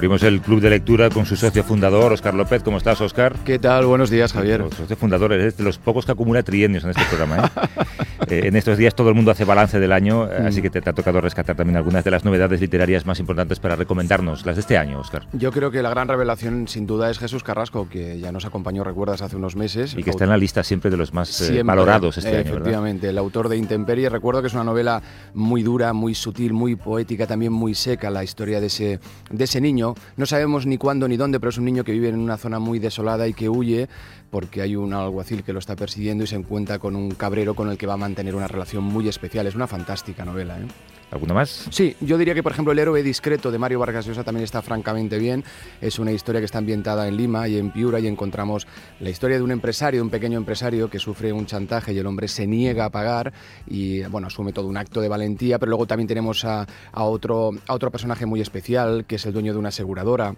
Abrimos el club de lectura con su socio fundador, Oscar López. ¿Cómo estás, Oscar? ¿Qué tal? Buenos días, Javier. Los socio fundador es de los pocos que acumula trienios en este programa. ¿eh? Eh, en estos días todo el mundo hace balance del año, mm. así que te, ha tocado rescatar también algunas de las novedades literarias más importantes para recomendarnos, las de este año, Oscar. Yo creo que la gran revelación, sin duda, es Jesús Carrasco, que ya nos acompañó, recuerdas, hace unos meses. Y que está en la lista siempre de los más eh, valorados este año, Efectivamente, el autor de Intemperie. Recuerdo que es una novela muy dura, muy sutil, muy poética, también muy seca, la historia de ese, de ese niño. No sabemos ni cuándo ni dónde, pero es un niño que vive en una zona muy desolada y que huye porque hay un alguacil que lo está persiguiendo y se encuentra con un cabrero con el que va a mantener una relación muy especial. Es una fantástica novela. ¿eh? ¿Alguna más? Sí, yo diría que por ejemplo El héroe discreto de Mario Vargas Llosa también está francamente bien. Es una historia que está ambientada en Lima y en Piura y encontramos la historia de un empresario, un pequeño empresario que sufre un chantaje y el hombre se niega a pagar y bueno, asume todo un acto de valentía, pero luego también tenemos a otro, a otro personaje muy especial que es el dueño de una aseguradora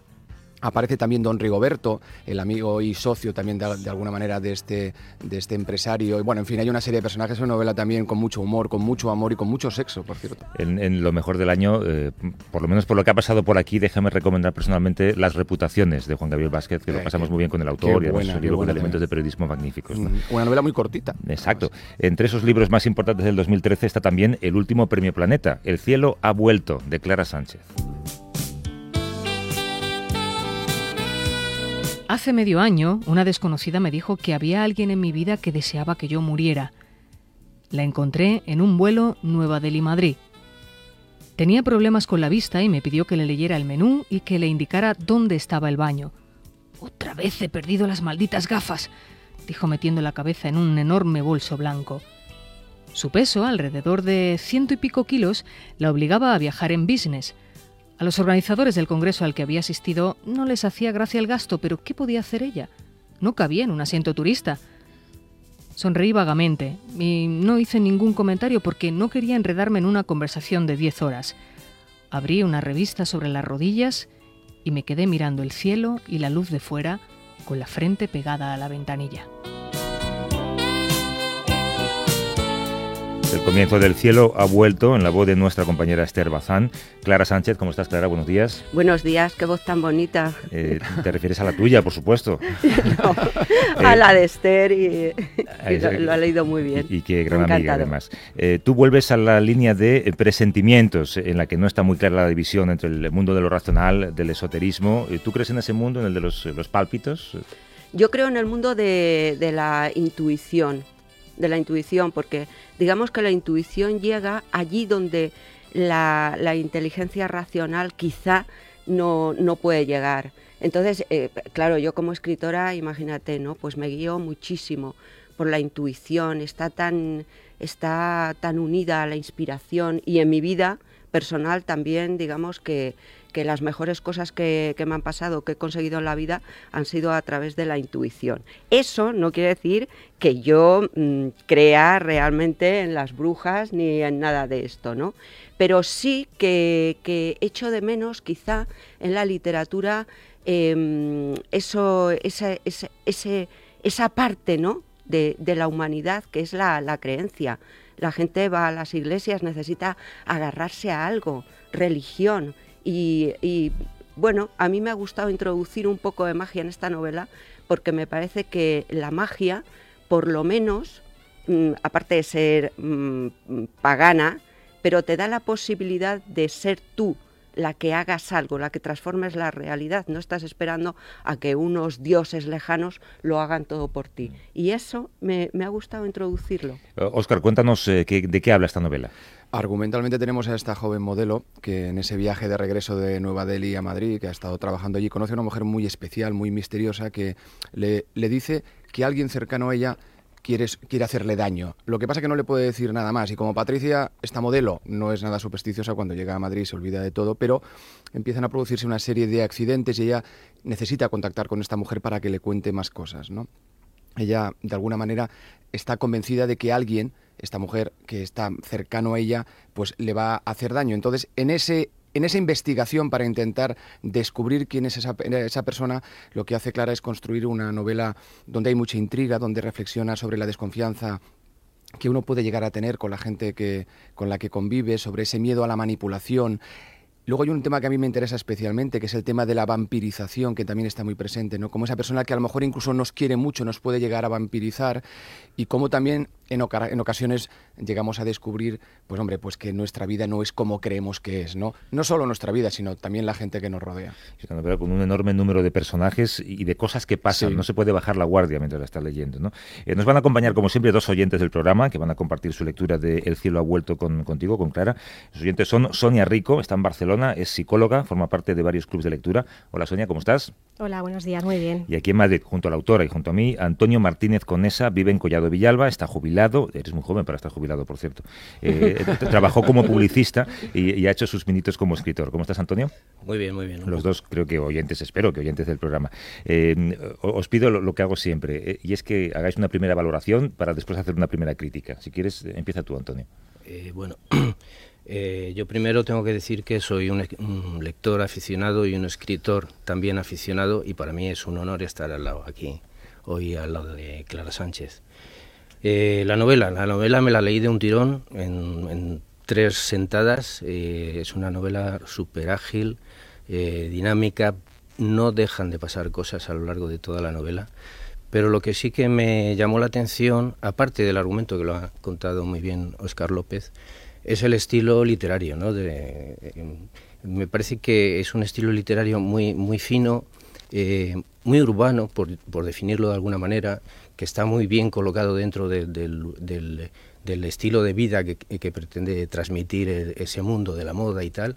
Aparece también don Rigoberto, el amigo y socio también de, alguna manera de este, de este empresario. Y bueno, en fin, hay una serie de personajes, una novela también con mucho humor, con mucho amor y con mucho sexo, por cierto. En, lo mejor del año, eh, por lo menos por lo que ha pasado por aquí, déjame recomendar personalmente Las reputaciones de Juan Gabriel Vázquez, que lo eh, pasamos muy bien con el autor y además libro con elementos de periodismo magníficos. Mm, una novela muy cortita. Exacto. Entre esos libros más importantes del 2013 está también el último premio Planeta, El cielo ha vuelto, de Clara Sánchez. Hace medio año, una desconocida me dijo que había alguien en mi vida que deseaba que yo muriera. La encontré en un vuelo Nueva Delhi-Madrid. Tenía problemas con la vista y me pidió que le leyera el menú y que le indicara dónde estaba el baño. Otra vez he perdido las malditas gafas, dijo metiendo la cabeza en un enorme bolso blanco. Su peso, alrededor de ciento y pico kilos, la obligaba a viajar en business, a los organizadores del congreso al que había asistido no les hacía gracia el gasto, pero ¿qué podía hacer ella? No cabía en un asiento turista. Sonreí vagamente y no hice ningún comentario porque no quería enredarme en una conversación de diez horas. Abrí una revista sobre las rodillas y me quedé mirando el cielo y la luz de fuera con la frente pegada a la ventanilla. El comienzo del cielo ha vuelto en la voz de nuestra compañera Esther Bazán. Clara Sánchez, ¿cómo estás, Clara? Buenos días. Buenos días, qué voz tan bonita. Eh, te refieres a la tuya, por supuesto. no, a la de Esther y, lo, ha leído muy bien. Y, qué gran amiga, además. Eh, tú vuelves a la línea de presentimientos, en la que no está muy clara la división entre el mundo de lo racional, del esoterismo. Eh, ¿Tú crees en ese mundo, en el de los, pálpitos? Yo creo en el mundo de, de la intuición de la intuición, porque digamos que la intuición llega allí donde la, inteligencia racional quizá no, no puede llegar. Entonces, eh, claro, yo como escritora, imagínate, ¿no? Pues me guío muchísimo por la intuición, está tan, está tan unida a la inspiración y en mi vida personal también, digamos que que las mejores cosas que, me han pasado, que he conseguido en la vida, han sido a través de la intuición. Eso no quiere decir que yo mm, crea realmente en las brujas ni en nada de esto, ¿no? Pero sí que, que echo de menos quizá en la literatura em, eso, esa, esa parte, ¿no? De, la humanidad, que es la creencia. La gente va a las iglesias, necesita agarrarse a algo, religión, y, bueno, a mí me ha gustado introducir un poco de magia en esta novela porque me parece que la magia, por lo menos, mm, aparte de ser mm, pagana, pero te da la posibilidad de ser tú la que hagas algo, la que transformes la realidad. No estás esperando a que unos dioses lejanos lo hagan todo por ti. Y eso me, ha gustado introducirlo. Oscar, cuéntanos eh, de qué habla esta novela. Argumentalmente tenemos a esta joven modelo que en ese viaje de regreso de Nueva Delhi a Madrid, que ha estado trabajando allí, conoce a una mujer muy especial, muy misteriosa, que le, dice que alguien cercano a ella quiere, quiere hacerle daño. Lo que pasa es que no le puede decir nada más. Y como Patricia, esta modelo, no es nada supersticiosa, cuando llega a Madrid se olvida de todo, pero empiezan a producirse una serie de accidentes y ella necesita contactar con esta mujer para que le cuente más cosas, ¿no? Ella de alguna manera está convencida de que alguien, esta mujer que está cercano a ella, pues le va a hacer daño. Entonces, en ese en esa investigación para intentar descubrir quién es esa, esa, persona, lo que hace Clara es construir una novela donde hay mucha intriga, donde reflexiona sobre la desconfianza que uno puede llegar a tener con la gente que, con la que convive, sobre ese miedo a la manipulación, Luego hay un tema que a mí me interesa especialmente, que es el tema de la vampirización, que también está muy presente, ¿no? Como esa persona que a lo mejor incluso nos quiere mucho, nos puede llegar a vampirizar, y cómo también en, en, ocasiones llegamos a descubrir, pues hombre, pues que nuestra vida no es como creemos que es, ¿no? No solo nuestra vida, sino también la gente que nos rodea. con un enorme número de personajes y de cosas que pasan, no se puede bajar la guardia mientras la está leyendo, ¿no? Eh, nos van a acompañar, como siempre, dos oyentes del programa que van a compartir su lectura de El cielo ha vuelto con, contigo, con Clara. Los oyentes son Sonia Rico, está en Barcelona, es psicóloga, forma parte de varios clubes de lectura. Hola Sonia, ¿cómo estás? Hola, buenos días, muy bien. Y aquí en Madrid, junto a la autora y junto a mí, Antonio Martínez Conesa vive en Collado Villalba, está jubilado, eres muy joven para estar jubilado, por cierto. Eh, trabajó como publicista y, ha hecho sus minitos como escritor. ¿Cómo estás, Antonio? Muy bien, muy bien. Los dos creo que oyentes, espero que oyentes del programa. Eh, os pido lo, que hago siempre, eh, y es que hagáis una primera valoración para después hacer una primera crítica. Si quieres, empieza tú, Antonio. bueno, Eh, yo primero tengo que decir que soy un, lector aficionado y un escritor también aficionado y para mí es un honor estar al lado aquí, hoy al lado de Clara Sánchez. Eh, la novela, la novela me la leí de un tirón en, tres sentadas, eh, es una novela súper ágil, dinámica, no dejan de pasar cosas a lo largo de toda la novela. Pero lo que sí que me llamó la atención, aparte del argumento que lo ha contado muy bien Oscar López, es el estilo literario, ¿no? De, eh, me parece que es un estilo literario muy, muy fino, eh, muy urbano, por, por, definirlo de alguna manera, que está muy bien colocado dentro del, del, estilo de vida que, que pretende transmitir ese mundo de la moda y tal,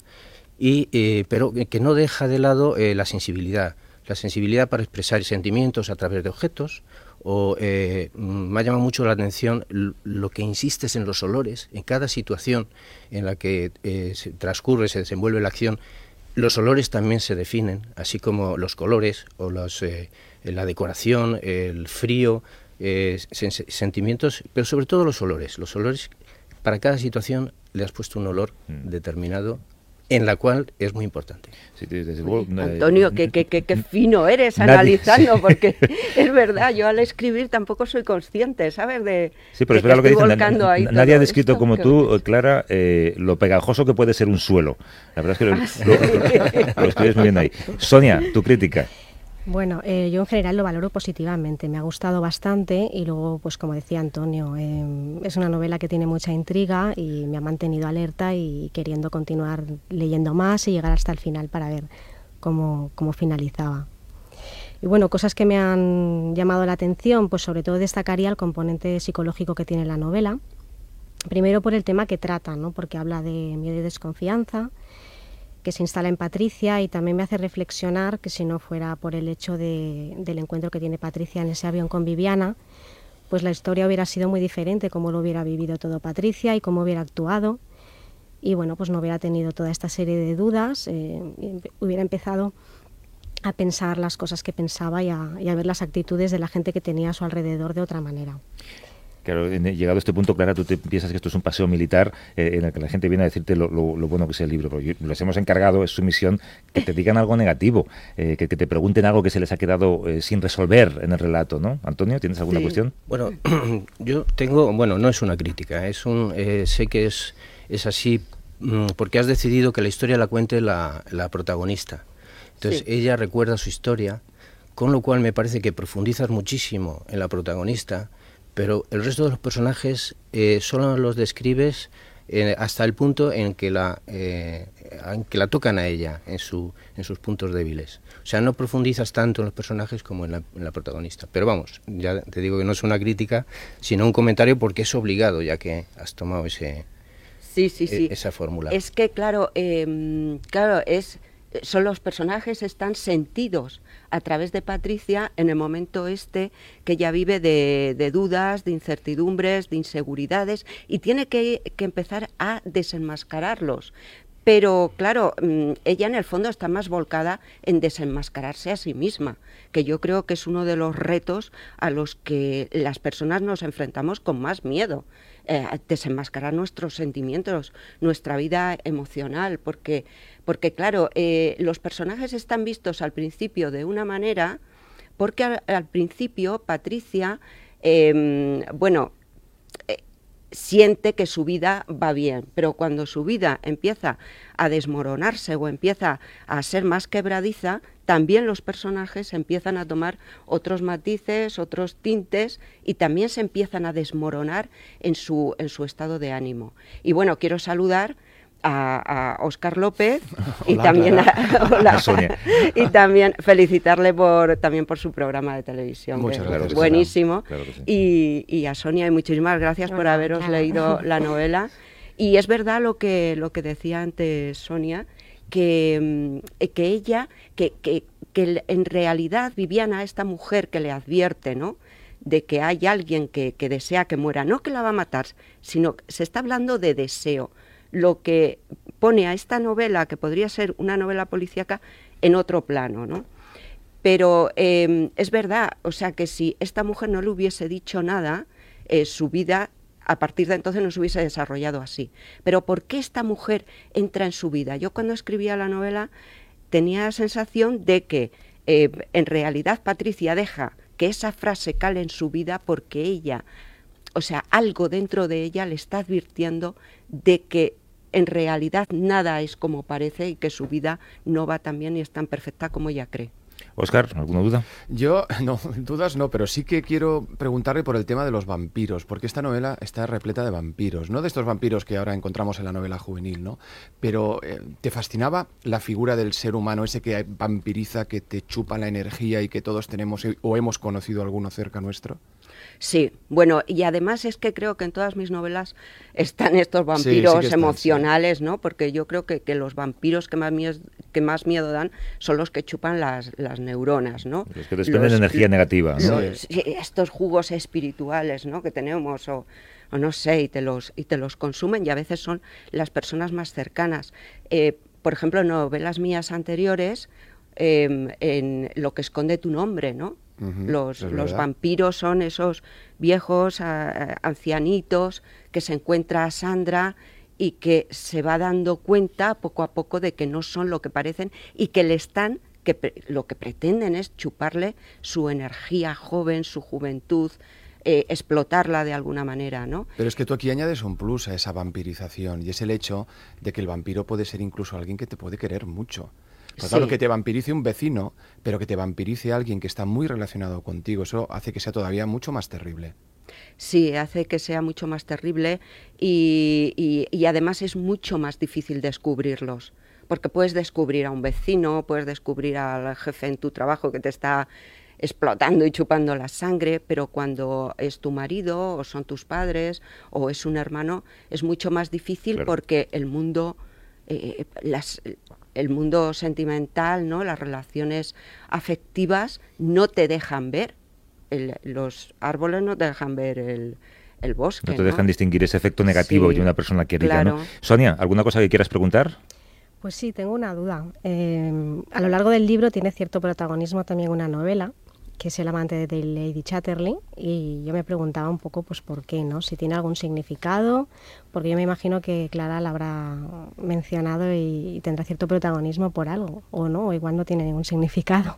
y, eh, pero que no deja de lado la sensibilidad, la sensibilidad para expresar sentimientos a través de objetos o eh, me ha llamado mucho la atención lo que insistes en los olores, en cada situación en la que eh, se transcurre, se desenvuelve la acción, los olores también se definen, así como los colores o los, eh, la decoración, el frío, sentimientos, pero sobre todo los olores. Los olores, para cada situación le has puesto un olor mm. determinado en la cual es muy importante. Antonio, qué, qué, qué, fino eres analizando, porque es verdad, yo al escribir tampoco soy consciente, ¿sabes? De sí, pero espera lo que dicen, nadie ha descrito como tú, Clara, eh, lo pegajoso que puede ser un suelo. La verdad es que lo, ah, lo escribes muy bien ahí. Sonia, tu crítica. Bueno, eh, yo en general lo valoro positivamente, me ha gustado bastante y luego, pues como decía Antonio, em, es una novela que tiene mucha intriga y me ha mantenido alerta y queriendo continuar leyendo más y llegar hasta el final para ver cómo, cómo finalizaba. Y bueno, cosas que me han llamado la atención, pues sobre todo destacaría el componente psicológico que tiene la novela. Primero por el tema que trata, ¿no? porque habla de miedo y desconfianza, que se instala en Patricia y también me hace reflexionar que si no fuera por el hecho del encuentro que tiene Patricia en ese avión con Viviana, pues la historia hubiera sido muy diferente, cómo lo hubiera vivido todo Patricia y cómo hubiera actuado. Y bueno, pues no hubiera tenido toda esta serie de dudas, eh, hubiera empezado a pensar las cosas que pensaba y a ver las actitudes de la gente que tenía a su alrededor de otra manera. Claro, llegado a este punto, Clara, tú te piensas que esto es un paseo militar eh, en el que la gente viene a decirte lo, bueno que es el libro. Pero les hemos encargado, es su misión, que te digan algo negativo, eh, que, te pregunten algo que se les ha quedado eh, sin resolver en el relato, ¿no? Antonio, ¿tienes alguna cuestión? Bueno, yo tengo, bueno, no es una crítica, es un, sé que es, es así mm, porque has decidido que la historia la cuente la, protagonista. Entonces ella recuerda su historia, con lo cual me parece que profundizas muchísimo en la protagonista pero el resto de los personajes eh, solo los describes eh, hasta el punto en que la eh, en que la tocan a ella en su en sus puntos débiles. O sea no profundizas tanto en los personajes como en la, protagonista. Pero vamos ya te digo que no es una crítica sino un comentario porque es obligado ya que has tomado ese sí sí sí. esa fórmula. Es que claro em, claro es son los personajes están sentidos a través de Patricia en el momento este que ya vive de, dudas, de incertidumbres, de inseguridades y tiene que, empezar a desenmascararlos Pero claro, mm, ella en el fondo está más volcada en desenmascararse a sí misma, que yo creo que es uno de los retos a los que las personas nos enfrentamos con más miedo. Eh, desenmascarar nuestros sentimientos, nuestra vida emocional, porque, porque claro, eh, los personajes están vistos al principio de una manera, porque al, principio Patricia, em, bueno, siente que su vida va bien, pero cuando su vida empieza a desmoronarse o empieza a ser más quebradiza, también los personajes empiezan a tomar otros matices, otros tintes y también se empiezan a desmoronar en su, en su estado de ánimo. Y bueno, quiero saludar a, Oscar López y también a, Sonia. y también felicitarle por también por su programa de televisión Muchas gracias, buenísimo. y, a Sonia y muchísimas gracias por haberos leído la novela. Y es verdad lo que lo que decía antes Sonia que, mm, que ella que, que, que en realidad Viviana esta mujer que le advierte no de que hay alguien que, que desea que muera, no que la va a matar, sino que se está hablando de deseo lo que pone a esta novela, que podría ser una novela policíaca, en otro plano, ¿no? Pero em, es verdad, o sea que si esta mujer no le hubiese dicho nada, eh, su vida a partir de entonces no se hubiese desarrollado así. Pero ¿por qué esta mujer entra en su vida? Yo cuando escribía la novela tenía la sensación de que eh, en realidad Patricia deja que esa frase cale en su vida porque ella, o sea, algo dentro de ella le está advirtiendo de que en realidad nada es como parece y que su vida no va tan bien y es tan perfecta como ella cree. Oscar, ¿alguna duda? Yo, no, dudas no, pero sí que quiero preguntarle por el tema de los vampiros, porque esta novela está repleta de vampiros, no de estos vampiros que ahora encontramos en la novela juvenil, ¿no? Pero eh, ¿te fascinaba la figura del ser humano, ese que vampiriza, que te chupa la energía y que todos tenemos o hemos conocido alguno cerca nuestro? Sí, bueno, y además es que creo que en todas mis novelas están estos vampiros emocionales, ¿no? Porque yo creo que, que los vampiros que más, miedo, que más miedo dan son los que chupan las, las neuronas, ¿no? Los que desprenden energía negativa, ¿no? estos jugos espirituales, ¿no? Que tenemos, o, o, no sé, y te, los, y te los consumen y a veces son las personas más cercanas. Eh, por ejemplo, en novelas mías anteriores, em, en Lo que esconde tu nombre, ¿no? Los, los vampiros son esos viejos ancianitos que se encuentra a Sandra y que se va dando cuenta poco a poco de que no son lo que parecen y que le están que lo que pretenden es chuparle su energía joven, su juventud, eh, explotarla de alguna manera, ¿no? Pero es que tú aquí añades un plus a esa vampirización y es el hecho de que el vampiro puede ser incluso alguien que te puede querer mucho. Pues claro, que te vampirice un vecino, pero que te vampirice alguien que está muy relacionado contigo, eso hace que sea todavía mucho más terrible. Sí, hace que sea mucho más terrible y, y, además es mucho más difícil descubrirlos porque puedes descubrir a un vecino, puedes descubrir al jefe en tu trabajo que te está explotando y chupando la sangre, pero cuando es tu marido o son tus padres o es un hermano, es mucho más difícil porque el mundo, eh, las, el mundo sentimental, ¿no? las relaciones afectivas no te dejan ver, los árboles no te dejan ver el, el bosque. No te dejan distinguir ese efecto negativo de una persona querida. ¿no? Sonia, ¿alguna cosa que quieras preguntar? Pues sí, tengo una duda. Eh, a lo largo del libro tiene cierto protagonismo también una novela que es el amante de Lady Chatterley, y yo me preguntaba un poco pues por qué, ¿no? Si tiene algún significado, porque yo me imagino que Clara la habrá mencionado y, tendrá cierto protagonismo por algo, o no, o igual no tiene ningún significado.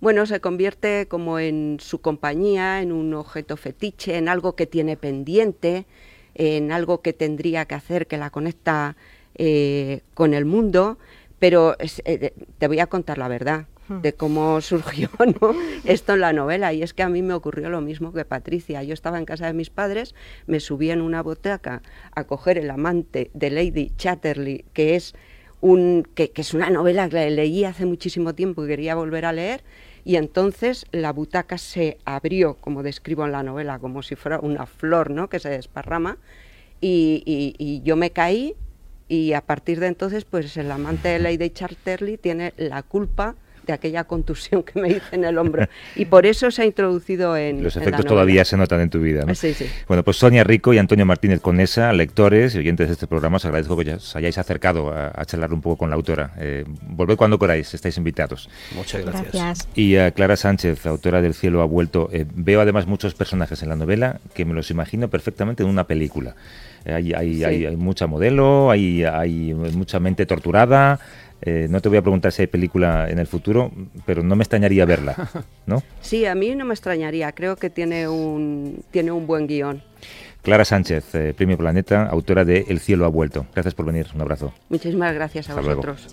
Bueno, se convierte como en su compañía, en un objeto fetiche, en algo que tiene pendiente, en algo que tendría que hacer que la conecta eh, con el mundo, pero eh, te voy a contar la verdad de cómo surgió esto en la novela. Y es que a mí me ocurrió lo mismo que Patricia. Yo estaba en casa de mis padres, me subí en una boteca a coger El amante de Lady Chatterley, que es, un, que, es una novela que leí hace muchísimo tiempo y quería volver a leer. Y entonces la butaca se abrió, como describo en la novela, como si fuera una flor ¿no? que se desparrama. Y, yo me caí y a partir de entonces, pues el amante de Lady Chatterley tiene la culpa de aquella contusión que me hice en el hombro. Y por eso se ha introducido en. Los efectos todavía se notan en tu vida. ¿no? Sí, sí. Bueno, pues Sonia Rico y Antonio Martínez Conesa, lectores y oyentes de este programa, os agradezco que os hayáis acercado a, charlar un poco con la autora. Eh, volved cuando queráis, estáis invitados. Muchas gracias. Y a Clara Sánchez, autora del Cielo ha vuelto. Eh, veo además muchos personajes en la novela que me los imagino perfectamente en una película. Eh, hay, hay, hay, mucha modelo, hay, hay mucha mente torturada. Eh, no te voy a preguntar si hay película en el futuro, pero no me extrañaría verla, ¿no? Sí, a mí no me extrañaría. Creo que tiene un, tiene un buen guion. Clara Sánchez, eh, Premio Planeta, autora de El cielo ha vuelto. Gracias por venir. Un abrazo. Muchísimas gracias a vosotros.